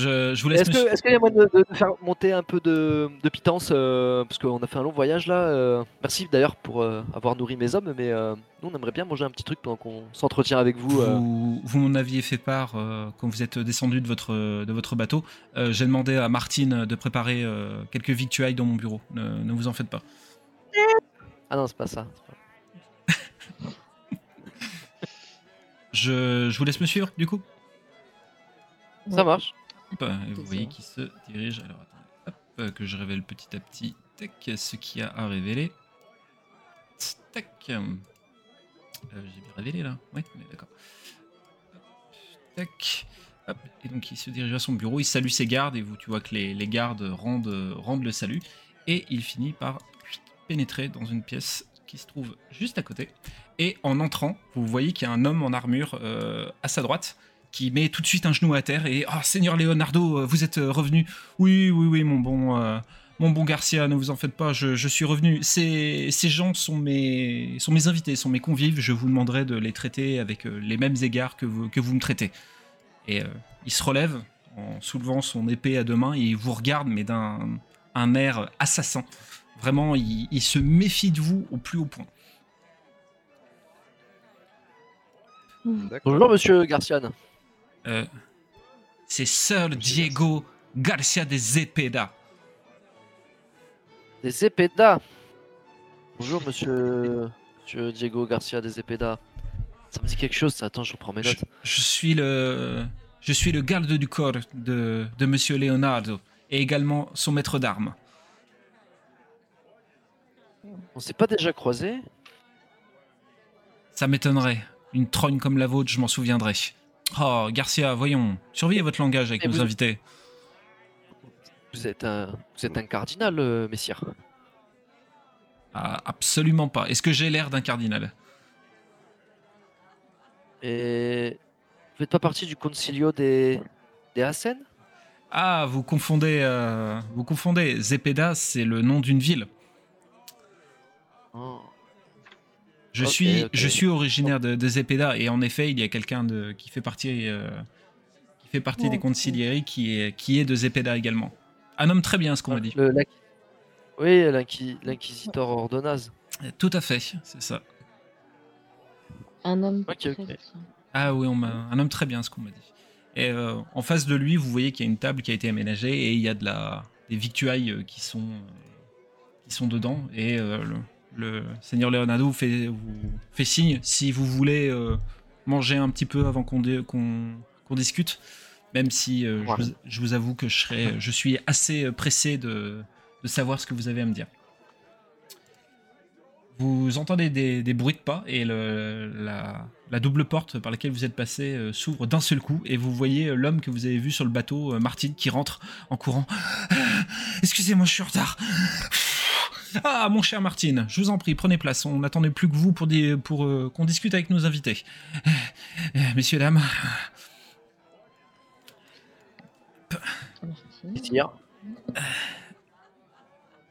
Je, je vous laisse. Est-ce que- qu'il y a moyen de, de faire monter un peu de, de pitance euh, Parce qu'on a fait un long voyage là. euh. Merci d'ailleurs pour euh, avoir nourri mes hommes, mais euh, nous on aimerait bien manger un petit truc pendant qu'on s'entretient avec vous. euh. Vous, vous m'en aviez fait part euh, quand vous êtes descendu de votre, de votre bateau. Euh, J'ai demandé à Martine de préparer euh, quelques victuailles dans mon bureau. Ne, ne vous en faites pas. Ah non, c'est pas ça. pas- Je, je vous laisse me suivre, du coup. Ça march. Hop, et vous Désolé. voyez qu'il se dirige. Alors attendez, hop, que je révèle petit à petit tac, ce qu'il y a à révéler. Tac. Euh, J'ai bien révélé là est d'accord. Tac. Hop, et donc il se dirige à son bureau, il salue ses gardes et vous, tu vois que les, les gardes rendent, rendent le salut. Et il finit par pénétrer dans une pièce qui se trouve juste à côté. Et en entrant, vous voyez qu'il y a un homme en armure euh, à sa droite qui met tout de suite un genou à terre et Ah, Seigneur Leonardo, euh, vous êtes euh, revenu Oui, oui, oui, mon bon, euh, mon bon Garcia, ne vous en faites pas, je, je suis revenu. Ces, ces gens sont mes, sont mes invités, sont mes convives. Je vous demanderai de les traiter avec les mêmes égards que vous, que vous me traitez. Et euh, il se relève en soulevant son épée à deux mains et il vous regarde, mais d'un un air assassin. Vraiment, il, il se méfie de vous au plus haut point. D'accord. Bonjour monsieur Garcian. Euh, C'est Sir Diego Garcia de Zepeda. Des Zepeda. Bonjour monsieur, monsieur Diego Garcia des Zepeda. Ça me dit quelque chose ça. Attends, je reprends mes notes. je suis le, je suis le garde du corps de, de Monsieur Leonardo et également son maître d'armes. On s'est pas déjà croisés? Ça m'étonnerait. Une trogne comme la vôtre, je m'en souviendrai. Oh, Garcia, voyons, surveillez votre langage avec Et nos vous- invités. Vous êtes un, vous êtes un cardinal, euh, messire. Ah, absolument pas. Est-ce que j'ai l'air d'un cardinal? Et vous faites pas partie du concilio des des Hassen Ah, vous confondez, euh, vous confondez. Zepeda, c'est le nom d'une ville. Oh. Je suis, je suis originaire de, de Zepeda et en effet, il y a quelqu'un de qui fait partie, euh, qui fait partie des Ok. conciliéries qui est, qui est de Zepeda également. Un homme très bien, ce qu'on m'a dit. Le- Oui, l'inqui- l'inquisiteur Ordonaz. Tout à fait, c'est ça. Un homme très bien. Ah oui, on m'a, un homme très bien, ce qu'on m'a dit. Et euh, en face de lui, vous voyez qu'il y a une table qui a été aménagée et il y a de la, des victuailles euh, qui sont, qui sont dedans. Et euh, le, le seigneur Leonardo vous fait, vous fait signe si vous voulez euh, manger un petit peu avant qu'on, dé- qu'on, qu'on discute. Même si euh, je vous- je, vous avoue que je, suis assez euh, pressé de, de savoir ce que vous avez à me dire. Vous entendez des, des bruits de pas et le- la, la double porte par laquelle vous êtes passé euh, s'ouvre d'un seul coup et vous voyez l'homme que vous avez vu sur le bateau, Martine, qui rentre en courant. Excusez-moi, je suis en retard. Ah, mon cher Martine, je vous en prie, prenez place. On n'attendait plus que vous pour, des- pour euh, qu'on discute avec nos invités. Euh, Messieurs, dames.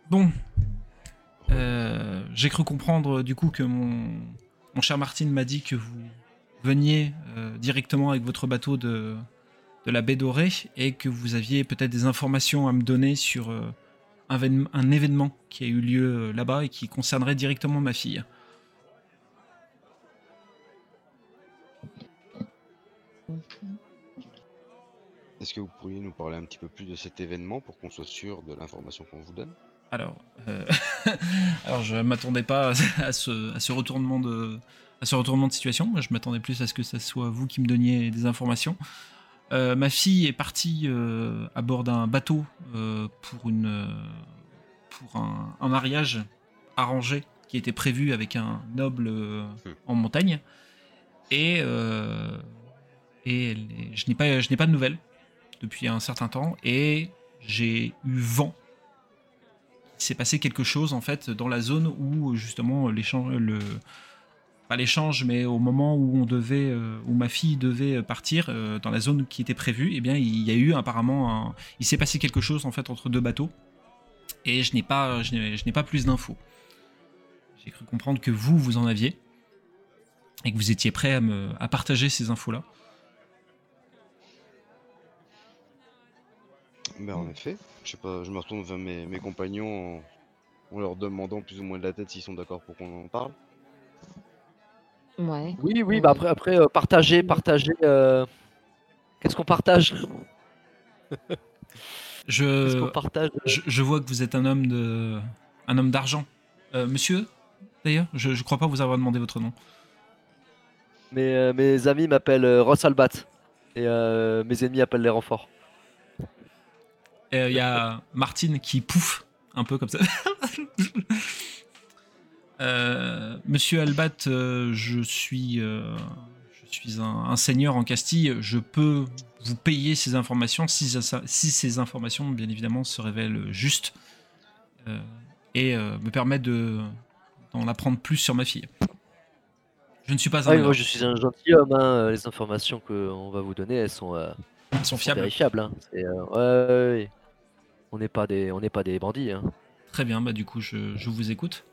Bon. Euh, J'ai cru comprendre du coup que mon, mon cher Martine m'a dit que vous veniez directement avec votre bateau de, de la baie dorée et que vous aviez peut-être des informations à me donner sur un, vén- un événement qui a eu lieu euh, là-bas et qui concernerait directement ma fille. Est-ce que vous pourriez nous parler un petit peu plus de cet événement pour qu'on soit sûr de l'information qu'on vous donne? Alors, euh, alors je m'attendais pas à ce, à ce retournement de, à ce retournement de situation. Je m'attendais plus à ce que ce soit vous qui me donniez des informations. Euh, ma fille est partie euh, à bord d'un bateau euh, pour une, pour un, un mariage arrangé qui était prévu avec un noble euh, en montagne. Et, et elle je n'ai pas, je n'ai pas de nouvelles depuis un certain temps. Et j'ai eu vent il s'est passé quelque chose en fait dans la zone où justement l'échange le pas l'échange mais au moment où on devait euh, où ma fille devait partir euh, dans la zone qui était prévue et bien il y a eu apparemment il s'est passé quelque chose en fait entre deux bateaux. Et je n'ai pas je n'ai, pas plus d'infos. J'ai cru comprendre que vous vous en aviez. Et que vous étiez prêt à me partager ces infos là Mais en effet, je sais pas, je me retourne vers mes, mes compagnons en, en leur demandant plus ou moins de la tête s'ils sont d'accord pour qu'on en parle. Ouais. Oui, oui, Ouais. bah après, après euh, partager, partager. euh, Qu'est-ce qu'on partage? Qu'est-ce qu'on Je, partage? je, je vois que vous êtes un homme de, un homme d'argent. Euh, monsieur, d'ailleurs, je, je crois pas vous avoir demandé votre nom. mes, euh, mes amis m'appellent euh, Ross Albat. Et euh, mes ennemis appellent les renforts. Il y a Martine qui pouffe un peu comme ça. Euh, Monsieur Albat, euh, je suis, euh, je suis un, un seigneur en Castille. Je peux vous payer ces informations si, ça- si ces informations, bien évidemment, se révèlent justes et me permettent de d'en apprendre plus sur ma fille. Je ne suis pas un Ah oui, moi je suis un gentilhomme. Hein. Les informations qu'on va vous donner, elles sont, Ils sont sont fiables. vérifiables. Hein. C'est, ouais, ouais, ouais. On n'est pas des, on n'est pas des bandits. Hein. Très bien, bah du coup je, je vous écoute.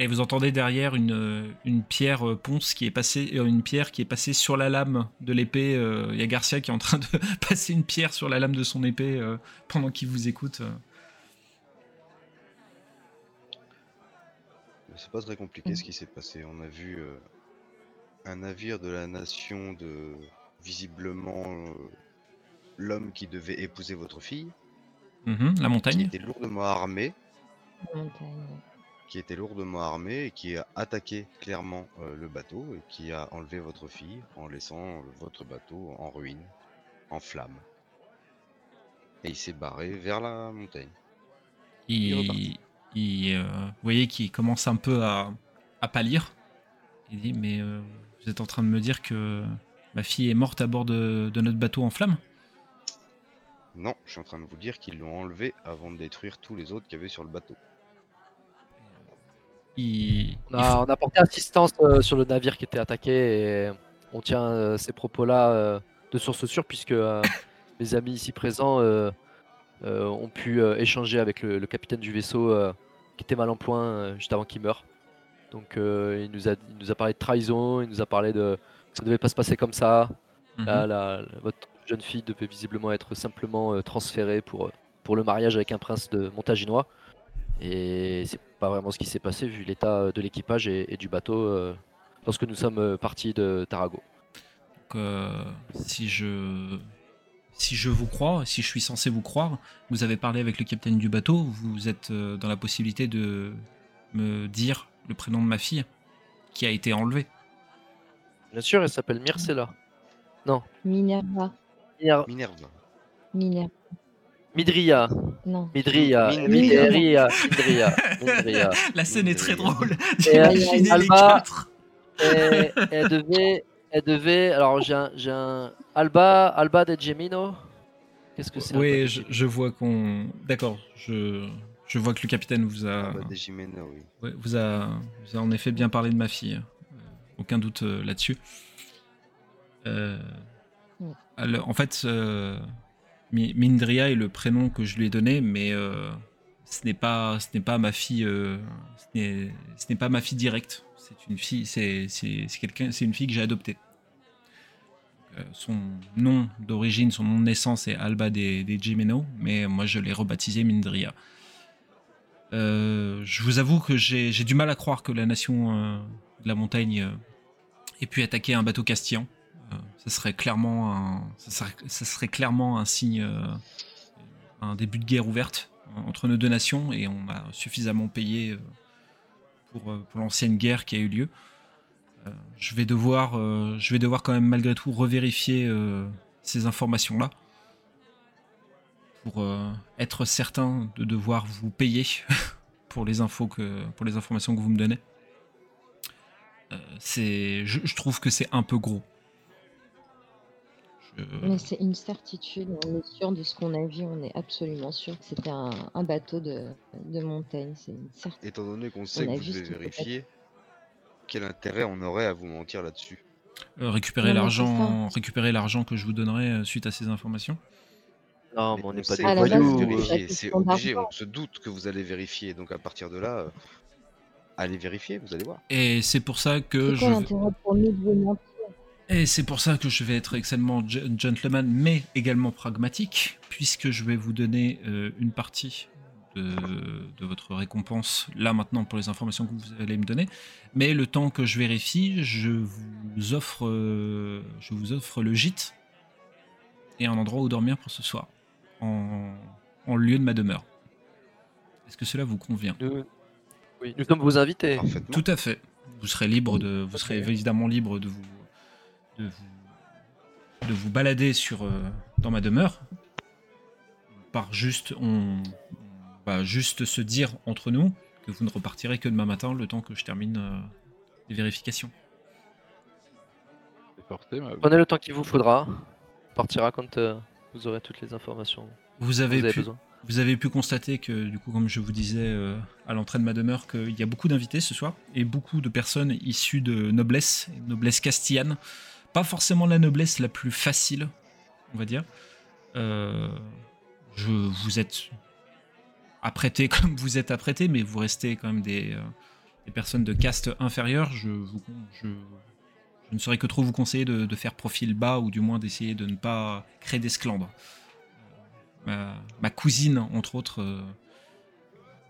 Et vous entendez derrière une, euh, une pierre euh, ponce qui est passée, euh, une pierre qui est passée sur la lame de l'épée. euh, Il y a Garcia qui est en train de passer une pierre sur la lame de son épée euh, pendant qu'il vous écoute. C'est pas très compliqué ce qui s'est passé. On a vu euh, un navire de la nation de visiblement euh, l'homme qui devait épouser votre fille, Mhm, la qui montagne. était lourdement armé, Montagne. Qui était lourdement armé et qui a attaqué clairement euh, le bateau et qui a enlevé votre fille en laissant votre bateau en ruine, en flammes. Et il s'est barré vers la montagne. il Il, euh, vous voyez qu'il commence un peu à, à pâlir. Il dit Mais euh, vous êtes en train de me dire que ma fille est morte à bord de, de notre bateau en flammes Non, je suis en train de vous dire qu'ils l'ont enlevé avant de détruire tous les autres qu'il y avait sur le bateau. Il, On a, on a porté assistance euh, sur le navire qui était attaqué et on tient euh, ces propos-là euh, de source sûre puisque mes amis ici présents ont pu échanger avec le, le capitaine du vaisseau qui était mal en point juste avant qu'il meure. Donc il, nous a, il nous a parlé de trahison, il nous a parlé de ça devait pas se passer comme ça. Mhm. Là, la- la- votre jeune fille devait visiblement être simplement transférée pour, pour le mariage avec un prince de Montaginois. Et c'est pas vraiment ce qui s'est passé vu l'état euh, de l'équipage et, et du bateau euh, lorsque nous sommes euh, partis de Tarago. Donc, euh, si je si je vous crois, si je suis censé vous croire, vous avez parlé avec le capitaine du bateau, vous êtes dans la possibilité de me dire le prénom de ma fille qui a été enlevée. Bien sûr, elle s'appelle Myrcella. Minerva. Mir- Minerva. Minerva. Midria. Non. Midria. Midria. Midria. Midria. La scène est très drôle. Et, J'imaginais les Alba- quatre. Et elle devait. Elle devait. Alors j'ai un, j'ai un. Alba. Alba de Gemino. Qu'est-ce que c'est Alba Oui, de je, Gemino je vois qu'on. D'accord, je, je vois que le capitaine vous a, bah, des Jimena, oui. ouais, vous a, vous a en effet bien parlé de ma fille. Euh, aucun doute euh, là-dessus. Euh, Mm. alors, en fait, euh, Mindria est le prénom que je lui ai donné, mais euh, ce n'est pas, ce n'est pas ma fille. euh, ce n'est- pas ma fille directe. C'est une fille. C'est, quelqu'un. C'est une fille que j'ai adoptée. Euh, son nom d'origine, son nom de naissance est Alba des, des Jimeno, mais moi je l'ai rebaptisé Mindria. Je vous avoue que j'ai du mal à croire que la nation de la montagne ait pu attaquer un bateau castillan. Euh, ça serait clairement un, ça serait, clairement un signe, euh, un début de guerre ouverte entre nos deux nations, et on a suffisamment payé euh, pour, pour l'ancienne guerre qui a eu lieu. Je vais devoir, je vais devoir quand même malgré tout revérifier ces informations-là pour être certain de devoir vous payer pour les infos que, pour les informations que vous me donnez. C'est, je trouve que c'est un peu gros. Mais c'est une certitude, on est sûr de ce qu'on a vu, on est absolument sûr que c'était un, un bateau de, de montagne. C'est une certitude. Étant donné qu'on sait On que a vous devez vérifier, quel intérêt on aurait à vous mentir là-dessus Euh, récupérer l'argent, récupérer l'argent que je vous donnerai euh, suite à ces informations. Non, Mais on n'est pas des voyous. c'est- euh. c'est obligé, on se doute que vous allez vérifier, donc à partir de là, euh, allez vérifier, vous allez voir. Et c'est pour ça que C'est je, quoi l'intérêt pour nous de vous mentir Et c'est pour ça que je vais être extrêmement ge- gentleman, mais également pragmatique, puisque je vais vous donner euh, une partie de, de votre récompense, là maintenant pour les informations que vous allez me donner. Mais le temps que je vérifie, je vous offre, euh, je vous offre le gîte et un endroit où dormir pour ce soir, en, en lieu de ma demeure. Est-ce que cela vous convient? Nous, oui, nous sommes vos invités. Tout à fait. Vous serez libre de, vous serez évidemment libre de vous, de vous, de vous balader sur, euh, dans ma demeure. Par juste, on, on va juste se dire entre nous que vous ne repartirez que demain matin, le temps que je termine euh, les vérifications. Ma- Prenez le temps qu'il vous faudra. On partira quand euh, vous aurez toutes les informations Vous vous avez, avez pu, besoin. vous avez pu constater que, du coup, comme je vous disais euh, à l'entrée de ma demeure, qu'il y a beaucoup d'invités ce soir et beaucoup de personnes issues de noblesse, noblesse castillane. Pas forcément la noblesse la plus facile, on va dire. Euh, je, vous êtes apprêtés comme vous êtes apprêtés, mais vous restez quand même des, euh, des personnes de caste inférieure. Je, ne saurais que trop vous conseiller de, faire profil bas ou du moins d'essayer de ne pas créer d'esclandre. Ma, ma cousine, entre autres, euh,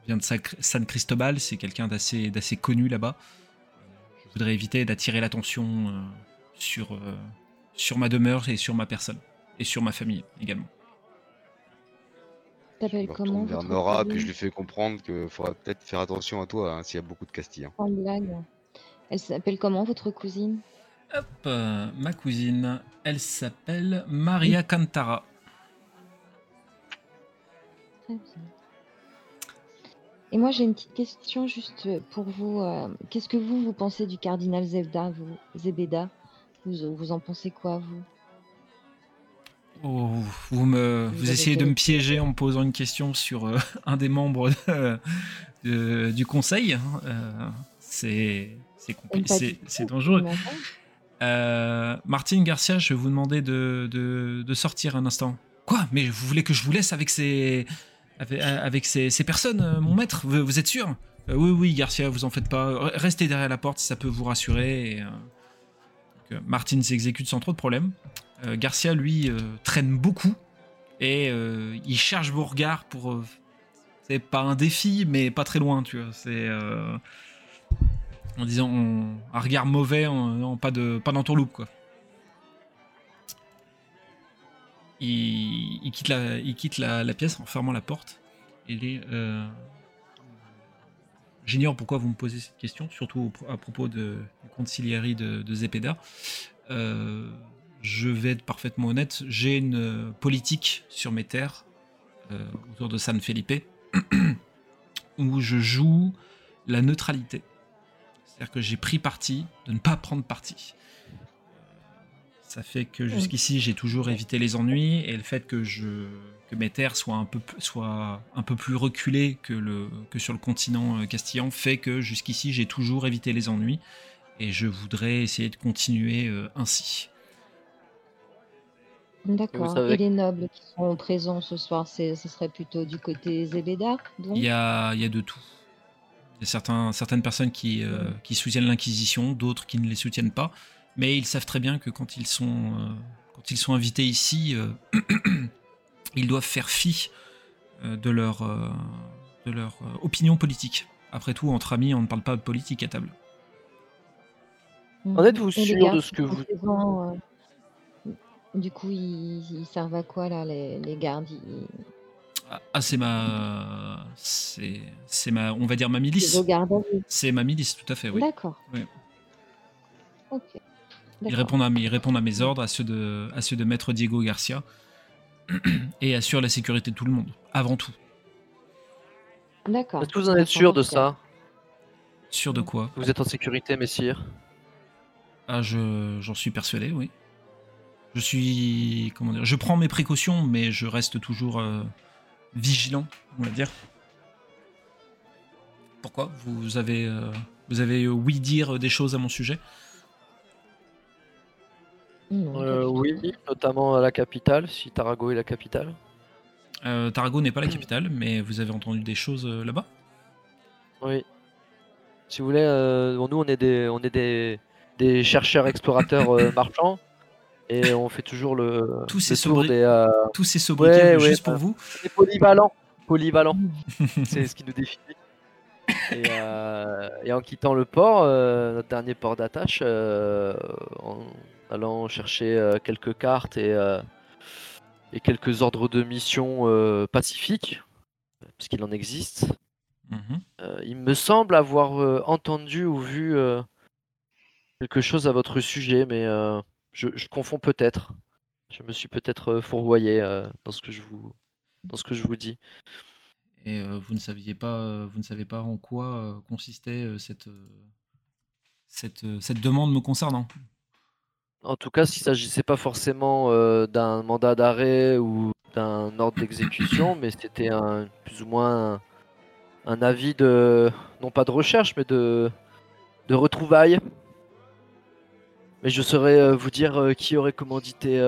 vient de Sa- San Cristobal. C'est quelqu'un d'assez connu là-bas. Je voudrais éviter d'attirer l'attention euh, sur, euh, sur ma demeure et sur ma personne. Et sur ma famille également. T'appelles comment vers Nora, puis je lui fais comprendre qu'il faudra peut-être faire attention à toi hein, s'il y a beaucoup de Castillans. Sans blague. Elle s'appelle comment votre cousine? Hop, euh, ma cousine, elle s'appelle Maria Cantara. Très bien. Et moi j'ai une petite question juste pour vous. euh, Qu'est-ce que vous vous pensez du cardinal Zebda, vous, Zebeda? Vous, vous en pensez quoi vous? Oh, vous me, Vous vous avez essayez de me piéger en me posant une question sur euh, un des membres de- de- du conseil. hein. Euh, c'est c'est dangereux. Euh, Martine Garcia, je vais vous demander de, de- de sortir un instant. Quoi? Mais vous voulez que je vous laisse avec ces, avec, avec ces, ces personnes, euh, mon maître? Vous, vous êtes sûr? Euh, Oui, oui, Garcia, vous en faites pas. Re- Restez derrière la porte si ça peut vous rassurer. Et, euh, Martine s'exécute sans trop de problèmes. Euh, Garcia, lui, euh, traîne beaucoup et euh, il cherche vos regards pour. c'est pas un défi, mais pas très loin, tu vois. C'est. en disant un regard mauvais, en, pas de pas d'entourloupe quoi. Il, il quitte la il quitte la, pièce en fermant la porte. Est euh, J'ignore pourquoi vous me posez cette question, surtout à propos de, du conciliari de, de Zepeda. Euh, je vais être parfaitement honnête, j'ai une euh, politique sur mes terres euh, autour de San Felipe où je joue la neutralité. C'est-à-dire que j'ai pris parti de ne pas prendre parti. Ça fait que jusqu'ici, j'ai toujours évité les ennuis et le fait que, je, que mes terres soient un, peu, soient un peu plus reculées que, le, que sur le continent euh, castillan fait que jusqu'ici, j'ai toujours évité les ennuis et je voudrais essayer de continuer euh, ainsi. D'accord. savez- Et les nobles qui sont présents ce soir, ce serait plutôt du côté Zebeda donc? Il y a, il y a de tout. Il y a certains, certaines personnes qui, euh, qui soutiennent l'Inquisition, d'autres qui ne les soutiennent pas, mais ils savent très bien que quand ils sont, euh, quand ils sont invités ici, euh, ils doivent faire fi euh, de leur, euh, de leur euh, opinion politique. Après tout, entre amis, on ne parle pas de politique à table. En êtes-vous sûr de ce que vous- euh, Du coup, ils, ils servent à quoi là, les, les gardes Ils- Ah, ah, c'est ma, c'est, c'est ma, on va dire ma milice. C'est ma milice, tout à fait, oui. D'accord. Oui. Ils répondent, à, ils répondent à mes ordres, à ceux, de, à ceux de Maître Diego Garcia, et assurent la sécurité de tout le monde, avant tout. D'accord. Est-ce que vous en êtes sûr de ça? Sûr de quoi? Vous êtes en sécurité, messire? Ah, je, j'en suis persuadé, oui. Je suis, comment dire, je prends mes précautions, mais je reste toujours euh, vigilant, on va dire. Pourquoi? Vous avez, euh, vous avez oui dire des choses à mon sujet? Non, pas Euh. Oui, notamment à la capitale, si Tarago est la capitale. euh, Tarago n'est pas la capitale, mais vous avez entendu des choses euh, là-bas? Oui. Si vous voulez, euh, bon, nous on est des, on est des, des chercheurs explorateurs euh, marchands et on fait toujours le, Tous ces sobri- des, euh, Tous ces sobriquets Ouais, ouais, juste pour vous. des polyvalents. Polyvalents, c'est ce qui nous définit. Et, euh, et en quittant le port, euh, notre dernier port d'attache, euh, en allant chercher euh, quelques cartes et, euh, et quelques ordres de mission euh, pacifiques, puisqu'il en existe, Mhm. il me semble avoir entendu ou vu quelque chose à votre sujet, mais je, je confonds peut-être. Je me suis peut-être fourvoyé dans ce que je vous dans ce que je vous dis. Et euh, vous ne saviez pas, vous ne savez pas en quoi consistait cette, cette, cette demande me concernant? En tout cas, s'il ne s'agissait pas forcément euh, d'un mandat d'arrêt ou d'un ordre d'exécution, mais c'était un plus ou moins un, un avis de non pas de recherche, mais de de retrouvailles. Mais je saurais euh, vous dire euh, qui aurait commandité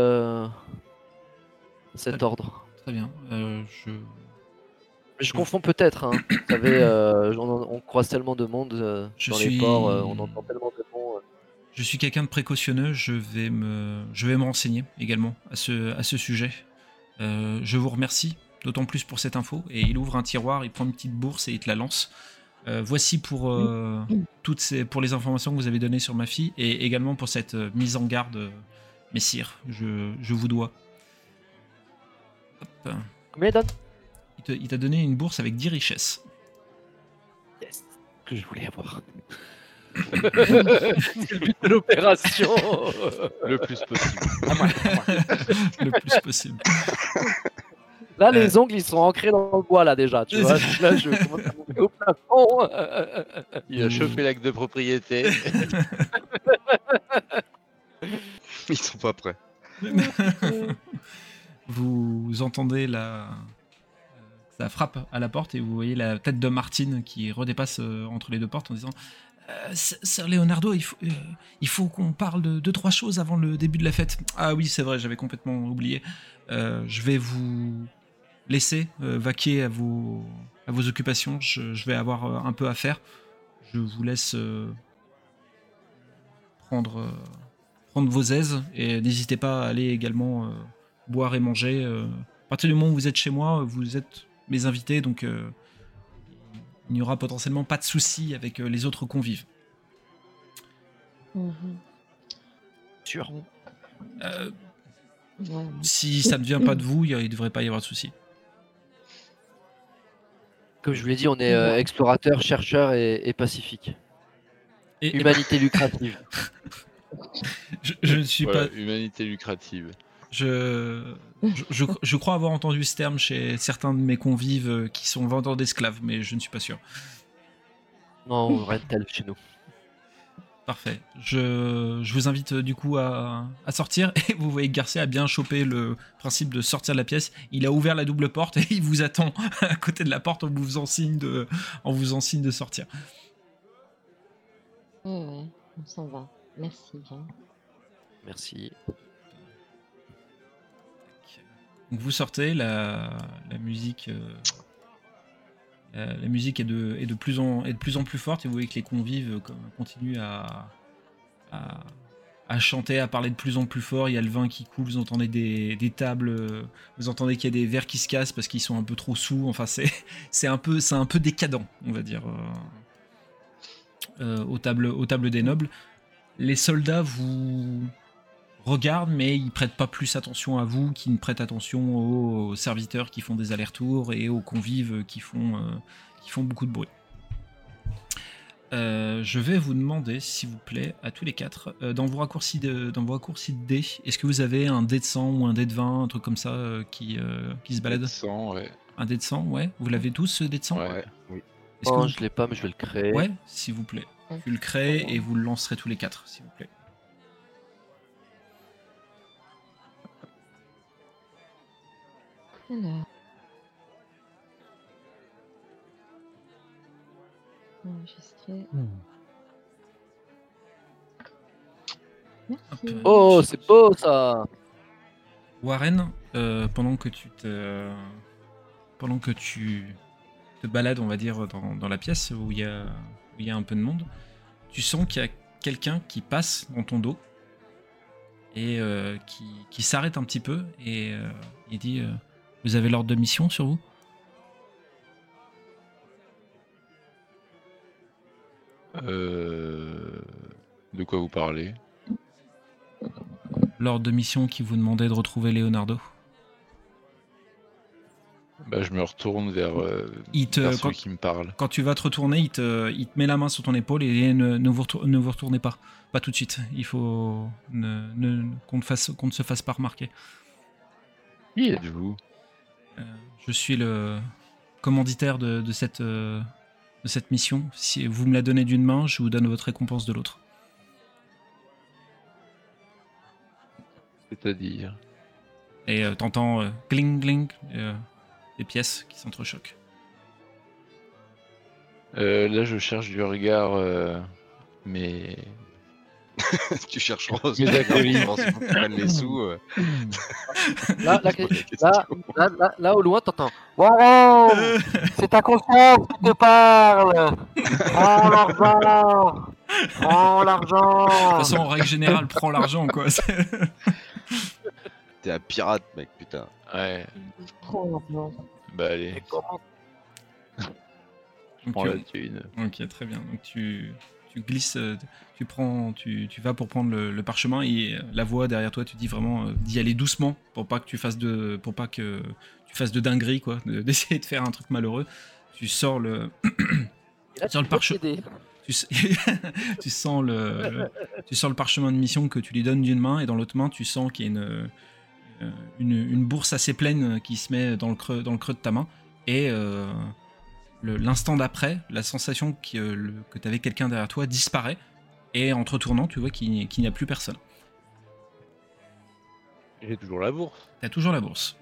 cet ordre. Très bien. Je... Mais je confonds peut-être. Hein. Vous savez, on, croise tellement de monde Je dans suis- les ports, on entend tellement de. Je suis quelqu'un de précautionneux. Je vais me, je vais me renseigner également à ce, à ce sujet. Euh, je vous remercie d'autant plus pour cette info. Et il ouvre un tiroir, il prend une petite bourse et il te la lance. Euh, voici pour euh, toutes ces, pour les informations que vous avez données sur ma fille et également pour cette mise en garde, messire. Je, je vous dois. Hop. Combien il donne? Il t'a donné une bourse avec 10 richesses. Yes, que je voulais avoir. C'est le but de l'opération. Le plus possible. le plus possible. Là, les ongles, ils sont ancrés dans le bois, là, déjà. Tu vois, là, je commence à monter au plafond. Il a chauffé l'acte de propriété. Ils sont pas prêts. vous entendez la... Ça frappe à la porte et vous voyez la tête de Martine qui redépasse euh, entre les deux portes en disant Euh, Sir Leonardo, il faut, euh, il faut qu'on parle de deux, trois choses avant le début de la fête. Ah oui, c'est vrai, j'avais complètement oublié. Euh, je vais vous laisser euh, vaquer à vos, occupations. Je, vais avoir euh, un peu à faire. Je vous laisse euh, prendre, euh, prendre vos aises et n'hésitez pas à aller également euh, boire et manger. euh. à partir du moment où vous êtes chez moi, vous êtes mes invités, donc euh, il n'y aura potentiellement pas de soucis avec euh, les autres convives. Mhm. Sûr. Euh, si ça ne vient pas de vous, il ne devrait pas y avoir de soucis. Comme je vous l'ai dit, on est euh, explorateur, chercheur et, et pacifique. Et, Humanité lucrative. je, je ne suis Voilà, pas. humanité lucrative. Je, je, je- je crois avoir entendu ce terme chez certains de mes convives euh, qui sont vendeurs d'esclaves, mais je ne suis pas sûr. Non, rien de tel chez nous. Parfait. Je, je vous invite euh, du coup à, à sortir et vous voyez que Garcia a bien chopé le principe de sortir de la pièce. Il a ouvert la double porte et il vous attend à côté de la porte en vous faisant signe de, en vous faisant signe de sortir. Ouais, ouais, on s'en va. Merci. hein. Merci. Vous sortez, la, musique, la, musique est de, plus en, plus forte et vous voyez que les convives euh, continuent à, chanter, à parler de plus en plus fort. Il y a le vin qui coule, vous entendez des, tables, euh, vous entendez qu'il y a des verres qui se cassent parce qu'ils sont un peu trop sous. Enfin, c'est un, peu- décadent, on va dire, euh, aux tables des nobles. Les soldats vous regardent, mais ils prêtent pas plus attention à vous qu'ils ne prêtent attention aux serviteurs qui font des allers-retours et aux convives qui font, euh, qui font beaucoup de bruit. Euh, je vais vous demander, s'il vous plaît, à tous les quatre, euh, dans, vos raccourcis de, dans vos raccourcis de dés, est-ce que vous avez un dé de 100 ou un dé de 20, un truc comme ça euh, qui, euh, qui se balade? 100, ouais. Un dé de 100, ouais Vous l'avez tous, ce dé de 100 Ouais. Est-ce que Non, vous- je l'ai pas, mais je vais le créer. Ouais, s'il vous plaît. Tu le crées et vous le lancerez tous les quatre, s'il vous plaît. Alors. Enregistrer. Merci. Oh, c'est beau ça Warren, euh, pendant que tu te, pendant que tu te balades, on va dire, dans, dans la pièce où il y a, où il y a un peu de monde, tu sens qu'il y a quelqu'un qui passe dans ton dos et euh, qui, qui s'arrête un petit peu et euh, il dit euh, Vous avez l'ordre de mission sur vous? Euh, De quoi vous parlez? L'ordre de mission qui vous demandait de retrouver Leonardo. bah, Je me retourne vers, euh, Il te, vers quand, qui me parle. quand tu vas te retourner, il te, il te met la main sur ton épaule et ne, ne, vous, ne vous retournez pas. Pas tout de suite. Il faut ne, ne- qu'on ne, fasse- qu'on ne se fasse pas remarquer. Qui êtes-vous? Je suis le commanditaire de, de cette, euh, de cette mission. Si vous me la donnez d'une main, je vous donne votre récompense de l'autre. C'est-à-dire Et euh, t'entends euh, gling gling euh, des pièces qui s'entrechoquent. Euh, Là, je cherche du regard, euh, mais tu. Pense qu'ils prennent les sous. euh. Là, là, là, là, là, là, au loin, t'entends. Warren, c'est ta conscience qui te parle. Prends l'argent. Prends l'argent. De toute façon, en règle générale, prends l'argent, quoi. T'es un pirate, mec, putain. ouais, Prends l'argent. bah allez, prends la thune. Ok, très bien. Donc tu, tu glisses, euh, tu prends, tu, tu vas pour prendre le, le parchemin et euh, la voix derrière toi, tu dis vraiment euh, d'y aller doucement pour pas que tu fasses de, pour pas que tu fasses de dinguerie quoi, de- d'essayer de faire un truc malheureux. Tu sors le, là, tu peux parche- t'aider. tu, s- tu sens le, tu sens le parchemin de mission que tu lui donnes d'une main et dans l'autre main, tu sens qu'il y a une, une, une bourse assez pleine qui se met dans le creux, dans le creux de ta main et euh, l'instant d'après, la sensation que, euh, que tu avais quelqu'un derrière toi disparaît et en te retournant, tu vois qu'il n'y a plus personne. J'ai toujours la bourse. Tu as toujours la bourse.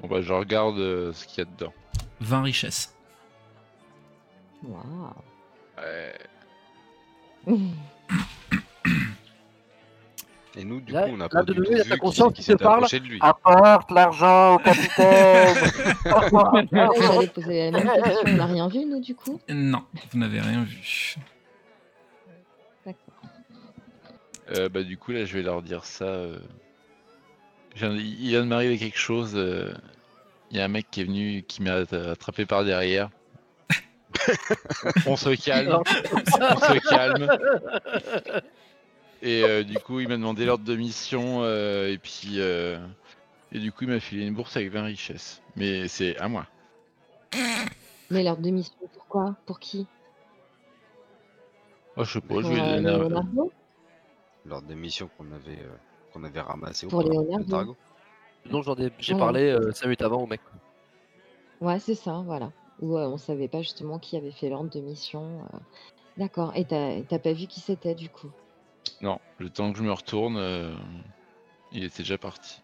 Bon bah je regarde euh, ce qu'il y a dedans. 20 richesses. Waouh. Ouais. Et nous, du Là- coup, on n'a là, pas de a vu ta conscience qui s'était parle. approché de lui. Apporte l'argent au capitaine. Ouais, J'allais poser la même question. On n'a rien vu, nous, du coup Non, vous n'avez rien vu. D'accord. Euh, bah du coup là je vais leur dire ça. euh. Il vient de m'arriver quelque chose. euh. Il y a un mec qui est venu qui m'a attrapé par derrière. On se calme. On se calme. Et euh, du coup il m'a demandé l'ordre de mission euh, et puis euh, et du coup il m'a filé une bourse avec 20 richesses. Mais c'est à moi. Mais leur démission, pourquoi? Pour qui? Oh, je sais pas, Pour je vais euh, donner un- Leonardo? Lors des missions qu'on avait, euh, qu'on avait ramassées au Pour port de Leonardo. Targo. dont j'en ai, j'ai Ouais. parlé euh, 5 minutes avant au mec. Ouais, c'est ça, voilà. Ou euh, on savait pas justement qui avait fait l'ordre de mission. euh. D'accord. Et t'as t'as pas vu qui c'était, du coup? Non, le temps que je me retourne, euh, il était déjà parti.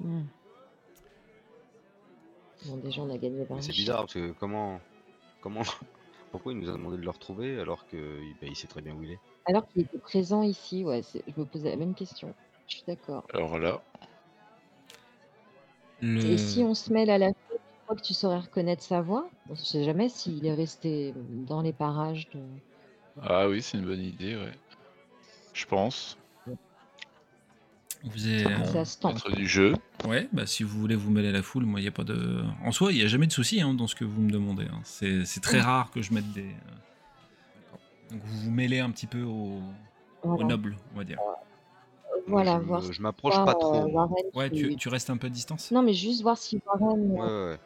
Hmm. Bon, déjà, on a gagné 20 Mais c'est bizarre parce que comment, comment, pourquoi il nous a demandé de le retrouver alors que bah, il sait très bien où il est? Alors qu'il était présent ici, ouais, c'est- je me posais la même question. Je suis d'accord. Alors là, Le... Et si on se mêle à la chose, tu crois que tu saurais reconnaître sa voix On ne sait jamais s'il est resté dans les parages de. Ah oui, c'est une bonne idée, ouais. Je pense. Vous êtes-. Maître du jeu. Ouais, bah si vous voulez vous mêler à la foule, moi il y a pas de. En soi, il y a jamais de souci hein, dans ce que vous me demandez. hein. C'est c'est très rare que je mette des. euh, Donc vous vous mêlez un petit peu au, au Voilà, noble, on va dire. Voilà, je, voir je m'approche pas euh, trop. Warren Ouais, tu, tu restes un peu à distance Non, mais juste voir si Warren Ouais, euh, ouais,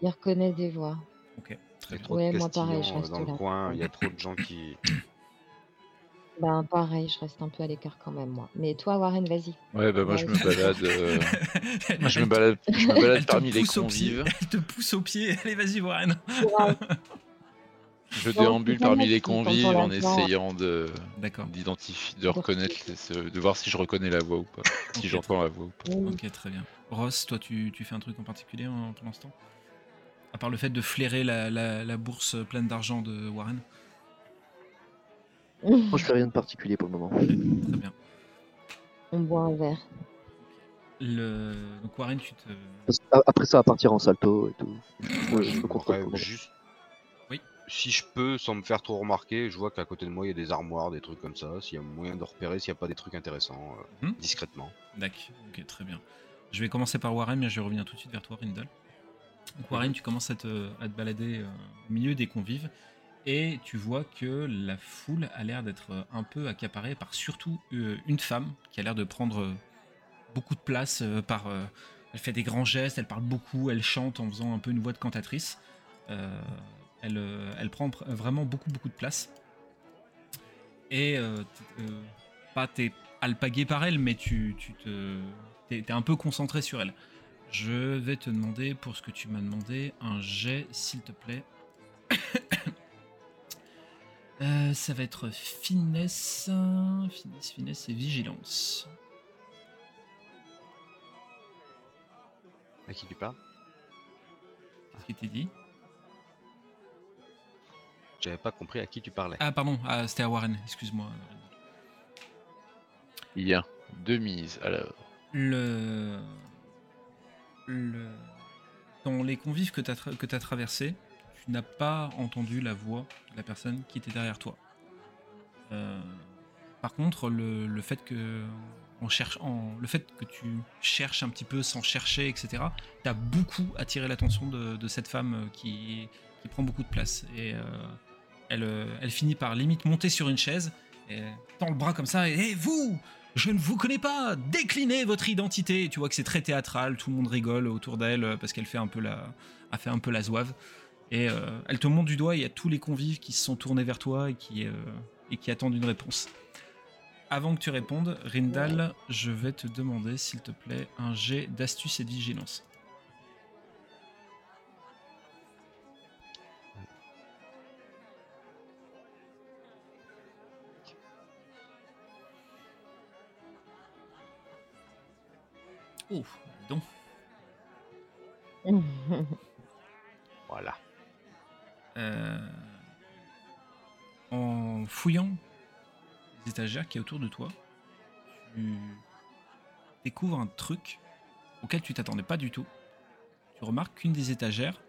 il reconnaît des voix. Ok, Il y a bien. trop Ouais, de moi, pareil, je euh, reste dans le coin. Il y a trop de gens qui. Ben pareil, je reste un peu à l'écart quand même moi. Mais toi, Warren, vas-y. Ouais, bah moi je me balade. euh, Moi je me balade, je me balade Elle te parmi les convives. Elle te pousse au pied. Allez, vas-y, Warren. Je Bon, déambule parmi les convives en essayant de d'identifier, de reconnaître, ce- de voir si je reconnais la voix ou pas, si j'entends la voix ou pas. Ok, très bien. Ross, toi, tu, tu fais un truc en particulier en, pour l'instant À part le fait de flairer la, la- la bourse pleine d'argent de Warren Moi, je fais rien de particulier pour le moment. Très bien. On boit un verre. Le... Donc Warren, tu te... Après ça, à partir en salto et tout. Je, je. Ouais, comment. juste, Oui. si je peux, sans me faire trop remarquer, je vois qu'à côté de moi, il y a des armoires, des trucs comme ça. S'il y a moyen de repérer, s'il n'y a pas des trucs intéressants, euh, Hmm. discrètement. D'accord, ok, très bien. Je vais commencer par Warren, mais je reviens tout de suite vers toi, Rindal. Donc, Warren, tu commences à te, balader euh, au milieu des convives et tu vois que la foule a l'air d'être euh, un peu accaparée par surtout euh, une femme qui a l'air de prendre beaucoup de place. par, elle fait des grands gestes, elle parle beaucoup, elle chante en faisant un peu une voix de cantatrice. Elle, prend pr- vraiment beaucoup, beaucoup de place. Et euh, euh, pas t'es alpagué par elle, mais tu, te, t'es un peu concentré sur elle. Je vais te demander, pour ce que tu m'as demandé, un jet, s'il te plaît. Euh, ça va être finesse, finesse, finesse et vigilance. À qui tu parles? Qu'est-ce qui était dit? J'avais pas compris à qui tu parlais. Ah, pardon, ah, c'était à Warren, excuse-moi. Bien. Deux mises, alors. Le... Dans les convives que tu as, traversés, tu n'as pas entendu la voix de la personne qui était derrière toi. Euh, Par contre, le, fait que en cherche, en, le fait que tu cherches un petit peu sans chercher, etc., t'as beaucoup attiré l'attention de, cette femme qui, prend beaucoup de place. Et euh, elle, euh, elle finit par limite monter sur une chaise, tend le bras comme ça, et Hé, vous je ne vous connais pas, déclinez votre identité. Tu vois que c'est très théâtral, tout le monde rigole autour d'elle euh, parce qu'elle fait un peu la, a fait un peu la zouave. Et euh, elle te montre du doigt, il y a tous les convives qui se sont tournés vers toi et qui, euh, et qui attendent une réponse. Avant que tu répondes, Rindal, je vais te demander, s'il te plaît, un jet d'astuce et de vigilance. Oh, dis donc. Voilà. Euh, en fouillant les étagères qui est autour de toi, tu découvres un truc auquel tu t'attendais pas du tout. Tu remarques qu'une des étagères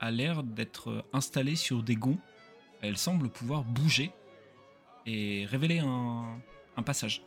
a l'air d'être installée sur des gonds. Elle semble pouvoir bouger et révéler un, un passage.